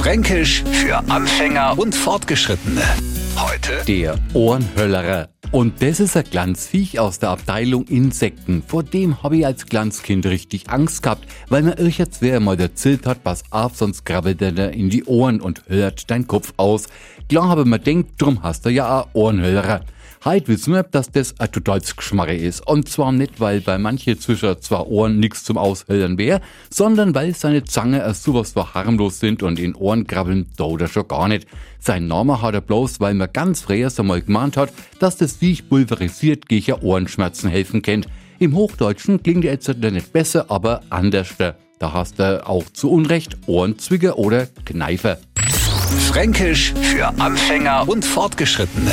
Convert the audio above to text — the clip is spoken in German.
Fränkisch für Anfänger und Fortgeschrittene. Heute Der Ohrenhöllerer. Und das ist ein Glanzviech aus der Abteilung Insekten. Vor dem habe ich als Glanzkind richtig Angst gehabt, weil mir jetzt wer mal erzählt hat, pass auf, sonst krabbelt er dir in die Ohren und hört dein Kopf aus. Klar habe mir denkt, drum hast du ja auch Ohrenhöllerer. Heute wissen wir, dass das ein totales Geschmarre ist. Und zwar nicht, weil bei manchen zwischen zwei Ohren nichts zum Aushöllern wäre, sondern weil seine Zange erst sowas so harmlos sind und in Ohren krabbeln tut er schon gar nicht. Sein Name hat er bloß, weil man ganz früher einmal gemahnt hat, dass das Viech pulverisiert gegen Ohrenschmerzen helfen kennt. Im Hochdeutschen klingt er jetzt nicht besser, aber anders. Da hast du auch zu Unrecht Ohrenzwigger oder Kneifer. Fränkisch für Anfänger und Fortgeschrittene.